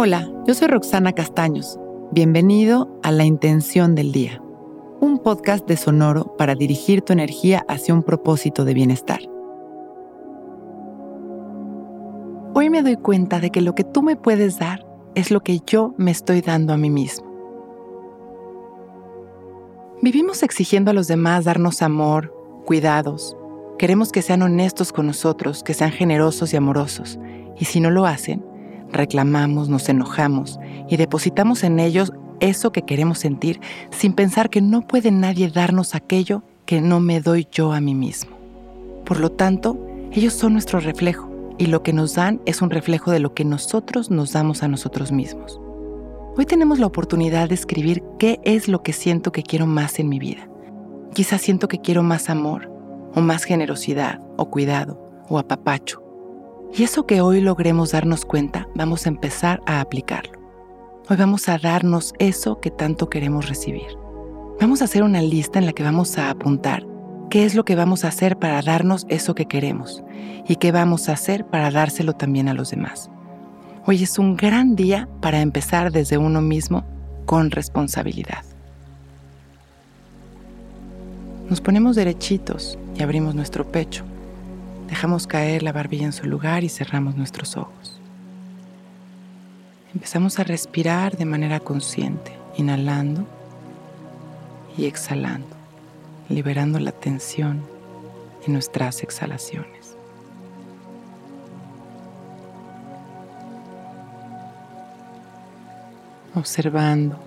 Hola, yo soy Roxana Castaños. Bienvenido a La Intención del Día, un podcast de Sonoro para dirigir tu energía hacia un propósito de bienestar. Hoy me doy cuenta de que lo que tú me puedes dar es lo que yo me estoy dando a mí mismo. Vivimos exigiendo a los demás darnos amor, cuidados. Queremos que sean honestos con nosotros, que sean generosos y amorosos. Y si no lo hacen, reclamamos, nos enojamos y depositamos en ellos eso que queremos sentir sin pensar que no puede nadie darnos aquello que no me doy yo a mí mismo. Por lo tanto, ellos son nuestro reflejo y lo que nos dan es un reflejo de lo que nosotros nos damos a nosotros mismos. Hoy tenemos la oportunidad de escribir qué es lo que siento que quiero más en mi vida. Quizás siento que quiero más amor, o más generosidad, o cuidado, o apapacho. Y eso que hoy logremos darnos cuenta, vamos a empezar a aplicarlo. Hoy vamos a darnos eso que tanto queremos recibir. Vamos a hacer una lista en la que vamos a apuntar qué es lo que vamos a hacer para darnos eso que queremos y qué vamos a hacer para dárselo también a los demás. Hoy es un gran día para empezar desde uno mismo con responsabilidad. Nos ponemos derechitos y abrimos nuestro pecho. Dejamos caer la barbilla en su lugar y cerramos nuestros ojos. Empezamos a respirar de manera consciente, inhalando y exhalando, liberando la tensión en nuestras exhalaciones. observando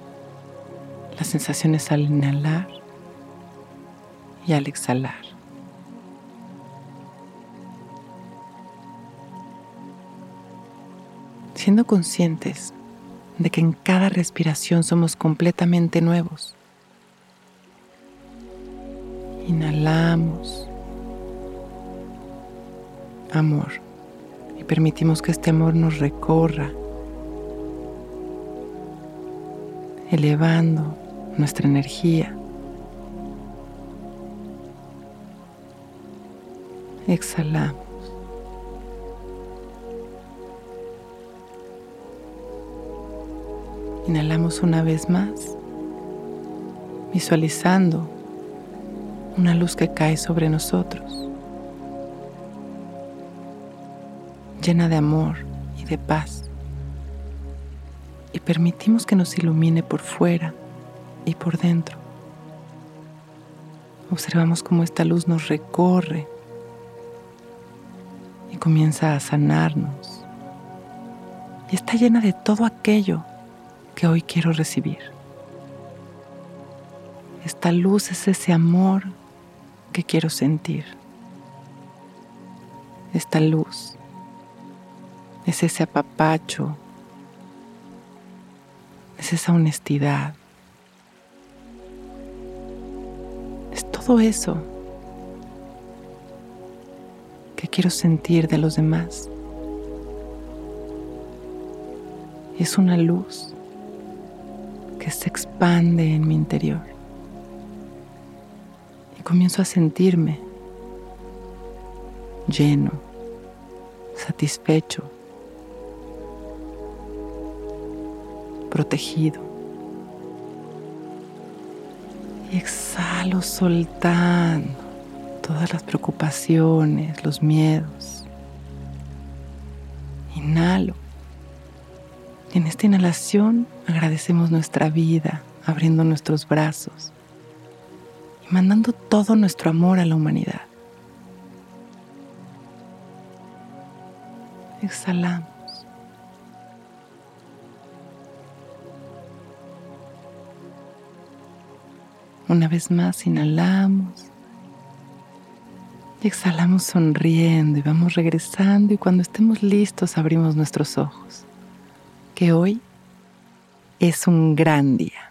las sensaciones al inhalar y al exhalar. Siendo conscientes de que en cada respiración somos completamente nuevos. Inhalamos amor y permitimos que este amor nos recorra elevando nuestra energía. Exhalamos. Inhalamos una vez más, visualizando una luz que cae sobre nosotros, llena de amor y de paz y permitimos que nos ilumine por fuera y por dentro. Observamos cómo esta luz nos recorre y comienza a sanarnos. Y está llena de todo aquello que hoy quiero recibir. Esta luz es ese amor que quiero sentir. Esta luz es ese apapacho es esa honestidad, es todo eso que quiero sentir de los demás. Es una luz que se expande en mi interior y comienzo a sentirme lleno, satisfecho, protegido. Y exhalo soltando todas las preocupaciones, los miedos. Inhalo. En esta inhalación agradecemos nuestra vida, abriendo nuestros brazos y mandando todo nuestro amor a la humanidad. Exhalamos. Una vez más inhalamos y exhalamos sonriendo y vamos regresando y cuando estemos listos abrimos nuestros ojos. Que hoy es un gran día.